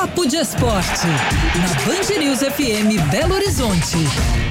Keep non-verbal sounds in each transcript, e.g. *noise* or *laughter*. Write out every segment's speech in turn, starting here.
Papo de Esporte, na Band News FM Belo Horizonte.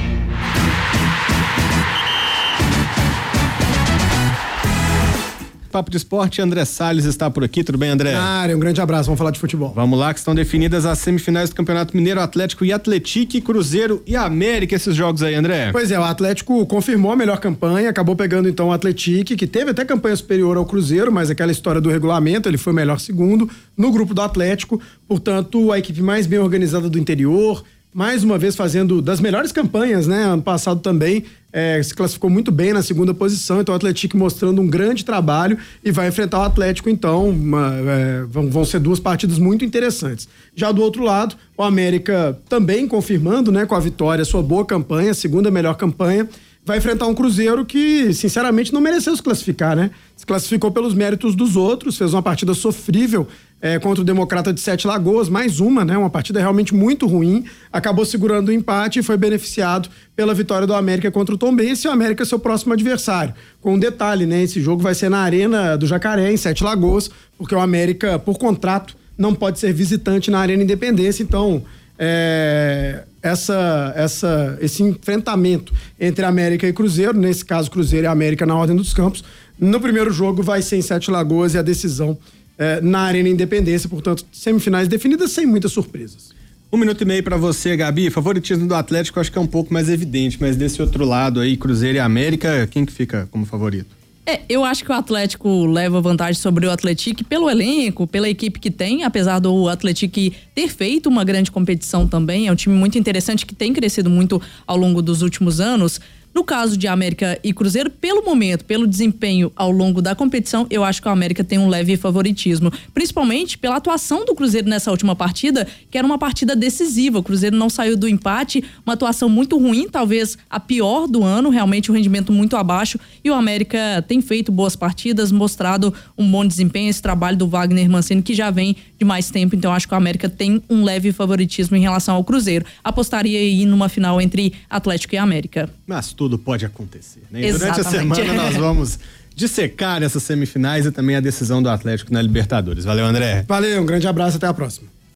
Papo de Esporte, André Salles está por aqui. Tudo bem, André? Na área, um grande abraço. Vamos falar de futebol. Vamos lá, que estão definidas as semifinais do Campeonato Mineiro, Atlético e Atletique, Cruzeiro e América, esses jogos aí, André. Pois é, o Atlético confirmou a melhor campanha, acabou pegando então o Atletique, que teve até campanha superior ao Cruzeiro, mas aquela história do regulamento, ele foi o melhor segundo no grupo do Atlético, portanto, a equipe mais bem organizada do interior, mais uma vez fazendo das melhores campanhas, né? Ano passado também é, se classificou muito bem na segunda posição, então o Atlético mostrando um grande trabalho e vai enfrentar o Atlético, então uma, é, vão, vão, ser duas partidas muito interessantes. Já do outro lado, o América também confirmando, né, com a vitória, sua boa campanha, segunda melhor campanha, vai enfrentar um Cruzeiro que, sinceramente, não mereceu se classificar, né? Se classificou pelos méritos dos outros, fez uma partida sofrível é, contra o Democrata de Sete Lagoas, mais uma, né? Uma partida realmente muito ruim. Acabou segurando o empate e foi beneficiado pela vitória do América contra o Tombense e o América é seu próximo adversário. Com um detalhe, né? Esse jogo vai ser na Arena do Jacaré, em Sete Lagoas, porque o América, por contrato, não pode ser visitante na Arena Independência, então. É, essa, essa, esse enfrentamento entre América e Cruzeiro, nesse caso Cruzeiro e América na Ordem dos Campos, no primeiro jogo vai ser em Sete Lagoas e a decisão é, na Arena Independência, portanto, semifinais definidas sem muitas surpresas. Um minuto e meio para você, Gabi. Favoritismo do Atlético acho que é um pouco mais evidente, mas desse outro lado aí, Cruzeiro e América, quem que fica como favorito? É, eu acho que o Atlético leva vantagem sobre o Atlético pelo elenco, pela equipe que tem, apesar do Atlético ter feito uma grande competição também. É um time muito interessante que tem crescido muito ao longo dos últimos anos. No caso de América e Cruzeiro, pelo momento, pelo desempenho ao longo da competição, eu acho que o América tem um leve favoritismo. Principalmente pela atuação do Cruzeiro nessa última partida, que era uma partida decisiva. O Cruzeiro não saiu do empate, uma atuação muito ruim, talvez a pior do ano, realmente o um rendimento muito abaixo. E o América tem feito boas partidas, mostrado um bom desempenho, esse trabalho do Wagner Mancini, que já vem de mais tempo. Então acho que o América tem um leve favoritismo em relação ao Cruzeiro. Apostaria aí numa final entre Atlético e América. Mas tudo pode acontecer. Né? Durante a semana nós *laughs* vamos dissecar essas semifinais e também a decisão do Atlético na Libertadores. Valeu, André. Valeu, um grande abraço, até a próxima.